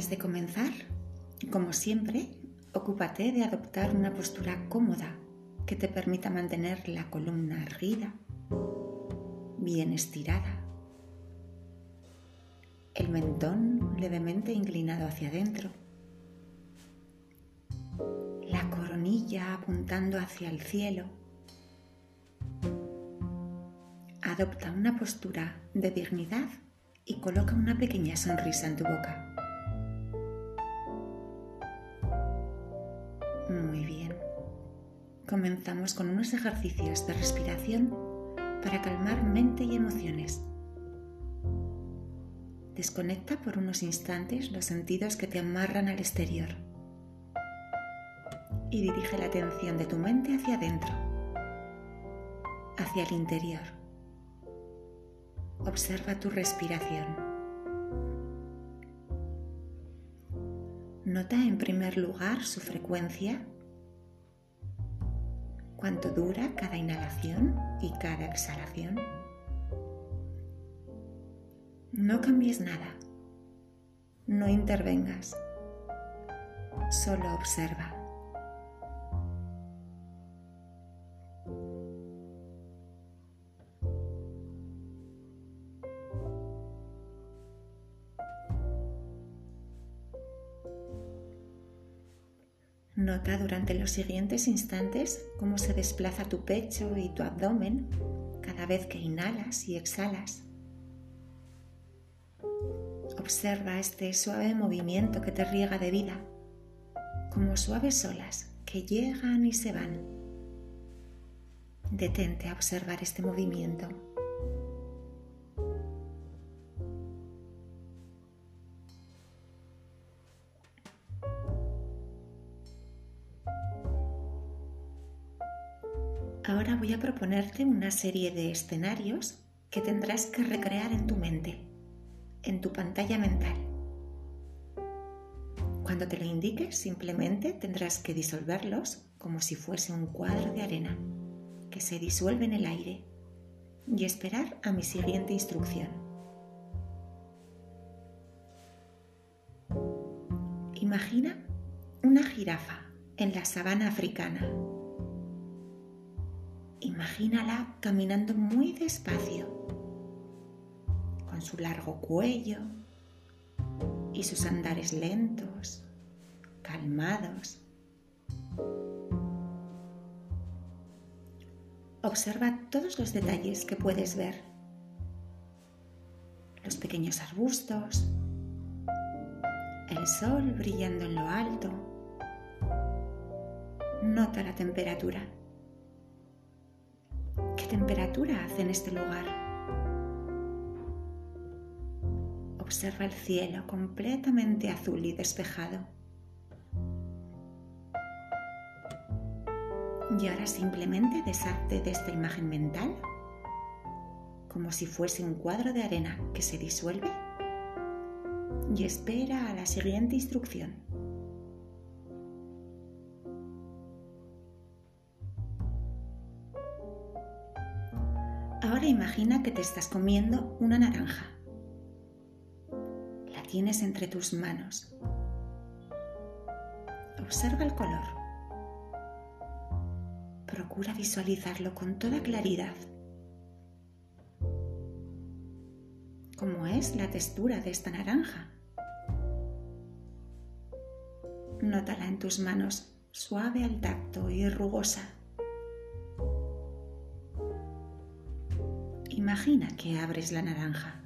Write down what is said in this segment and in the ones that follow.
Antes de comenzar, como siempre, ocúpate de adoptar una postura cómoda que te permita mantener la columna erguida, bien estirada, el mentón levemente inclinado hacia adentro, la coronilla apuntando hacia el cielo. Adopta una postura de dignidad y coloca una pequeña sonrisa en tu boca. Comenzamos con unos ejercicios de respiración para calmar mente y emociones. Desconecta por unos instantes los sentidos que te amarran al exterior y dirige la atención de tu mente hacia adentro, hacia el interior. Observa tu respiración. Nota en primer lugar su frecuencia, cuánto dura cada inhalación y cada exhalación. No cambies nada, no intervengas, solo observa. Nota durante los siguientes instantes cómo se desplaza tu pecho y tu abdomen cada vez que inhalas y exhalas. Observa este suave movimiento que te riega de vida, como suaves olas que llegan y se van. Detente a observar este movimiento. Ahora voy a proponerte una serie de escenarios que tendrás que recrear en tu mente, en tu pantalla mental. Cuando te lo indique, simplemente tendrás que disolverlos como si fuese un cuadro de arena que se disuelve en el aire y esperar a mi siguiente instrucción. Imagina una jirafa en la sabana africana Imagínala caminando muy despacio, con su largo cuello y sus andares lentos, calmados. Observa todos los detalles que puedes ver. Los pequeños arbustos, el sol brillando en lo alto. Nota la temperatura temperatura hace en este lugar. Observa el cielo completamente azul y despejado. Y ahora simplemente deshazte de esta imagen mental como si fuese un cuadro de arena que se disuelve y espera a la siguiente instrucción. Ahora imagina que te estás comiendo una naranja. La tienes entre tus manos. Observa el color. Procura visualizarlo con toda claridad. ¿Cómo es la textura de esta naranja? Nótala en tus manos, suave al tacto y rugosa. Imagina que abres la naranja.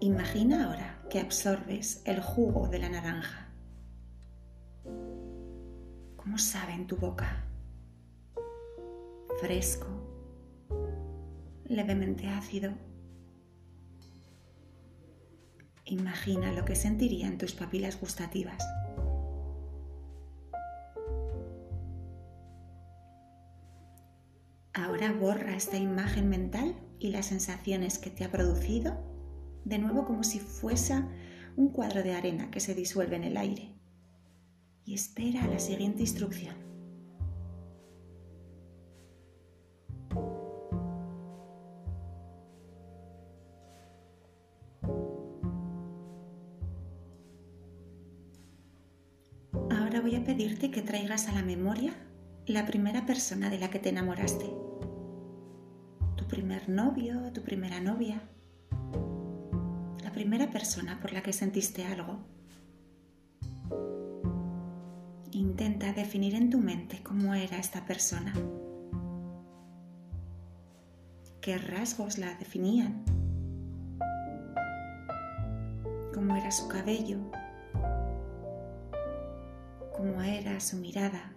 Imagina ahora que absorbes el jugo de la naranja. ¿Cómo sabe en tu boca? Fresco, levemente ácido. Imagina lo que sentirían tus papilas gustativas. Borra esta imagen mental y las sensaciones que te ha producido, de nuevo como si fuese un cuadro de arena que se disuelve en el aire. Y espera a la siguiente instrucción. Ahora voy a pedirte que traigas a la memoria la primera persona de la que te enamoraste. Primer novio, tu primera novia. La primera persona por la que sentiste algo. Intenta definir en tu mente cómo era esta persona. ¿Qué rasgos la definían? ¿Cómo era su cabello? ¿Cómo era su mirada?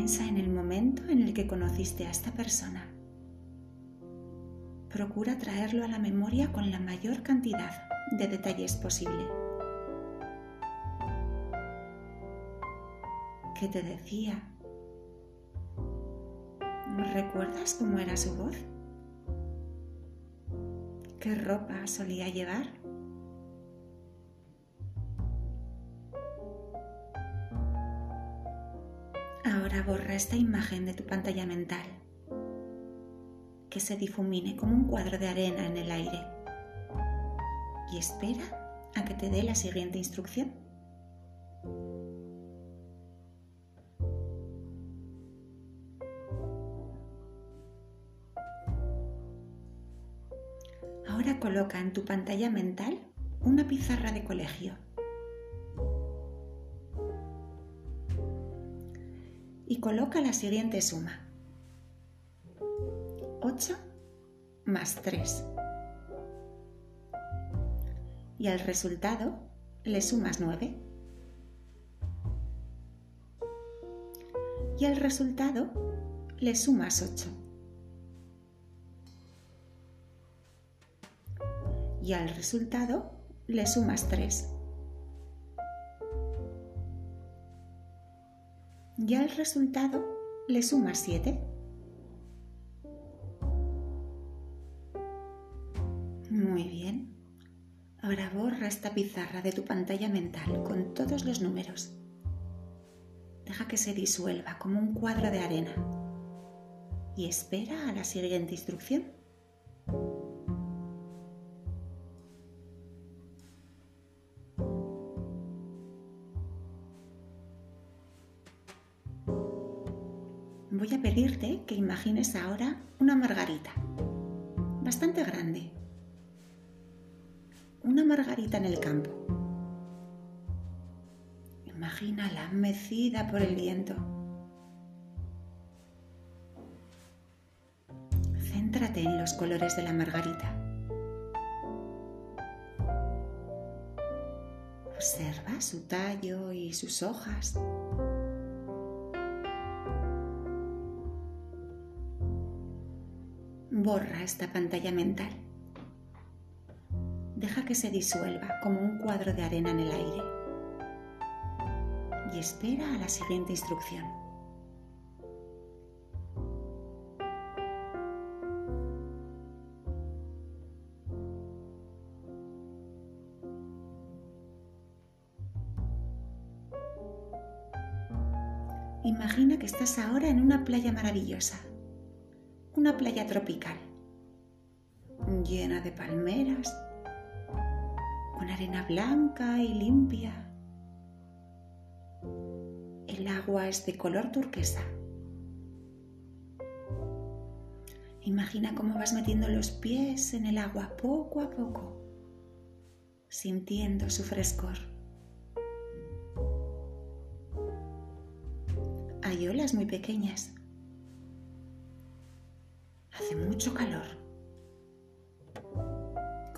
Piensa en el momento en el que conociste a esta persona. Procura traerlo a la memoria con la mayor cantidad de detalles posible. ¿Qué te decía? ¿Recuerdas cómo era su voz? ¿Qué ropa solía llevar? Borra esta imagen de tu pantalla mental, que se difumine como un cuadro de arena en el aire y espera a que te dé la siguiente instrucción. Ahora coloca en tu pantalla mental una pizarra de colegio. Y coloca la siguiente suma. 8 más 3. Y al resultado le sumas 9. Y al resultado le sumas 8. y al resultado le sumas 3. Y al resultado le sumas 7. Muy bien. Ahora borra esta pizarra de tu pantalla mental con todos los números. Deja que se disuelva como un cuadro de arena y espera a la siguiente instrucción. Que imagines ahora una margarita, bastante grande. Una margarita en el campo. Imagínala mecida por el viento. Céntrate en los colores de la margarita. Observa su tallo y sus hojas. Borra esta pantalla mental. Deja que se disuelva como un cuadro de arena en el aire. Y espera a la siguiente instrucción. Imagina que estás ahora en una playa maravillosa una playa tropical, llena de palmeras, con arena blanca y limpia. El agua es de color turquesa. Imagina cómo vas metiendo los pies en el agua poco a poco, sintiendo su frescor. Hay olas muy pequeñas mucho calor.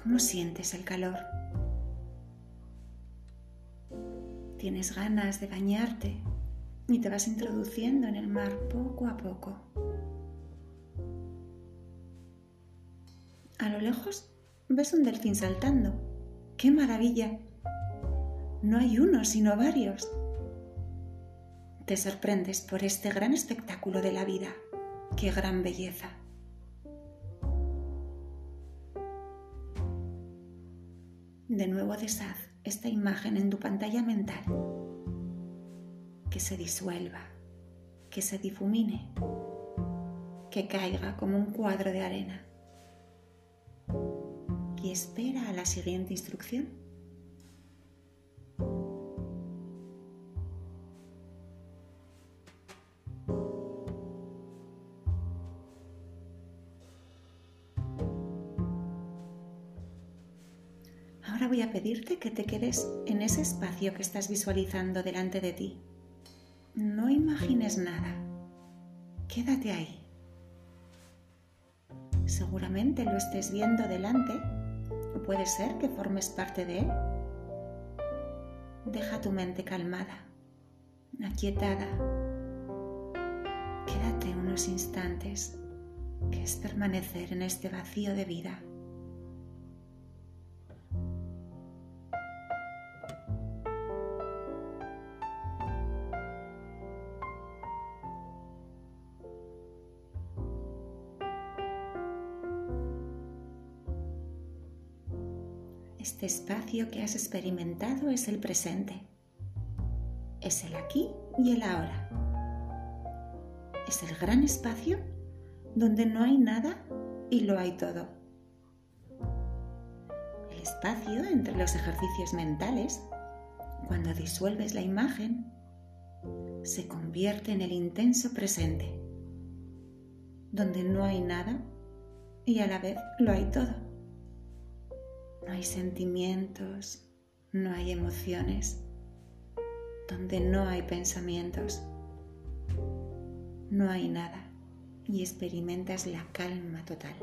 ¿Cómo sientes el calor? Tienes ganas de bañarte y te vas introduciendo en el mar poco a poco. A lo lejos ves un delfín saltando. ¡Qué maravilla! No hay uno, sino varios. Te sorprendes por este gran espectáculo de la vida. ¡Qué gran belleza! De nuevo deshaz esta imagen en tu pantalla mental. Que se disuelva, que se difumine, que caiga como un cuadro de arena. Y espera a la siguiente instrucción. Pedirte que te quedes en ese espacio que estás visualizando delante de ti. No imagines nada. Quédate ahí. Seguramente lo estés viendo delante o puede ser que formes parte de él. Deja tu mente calmada, aquietada. Quédate unos instantes, que es permanecer en este vacío de vida. Este espacio que has experimentado es el presente. Es el aquí y el ahora. Es el gran espacio donde no hay nada y lo hay todo. El espacio entre los ejercicios mentales, cuando disuelves la imagen, se convierte en el intenso presente, donde no hay nada y a la vez lo hay todo. No hay sentimientos, no hay emociones, donde no hay pensamientos, no hay nada y experimentas la calma total.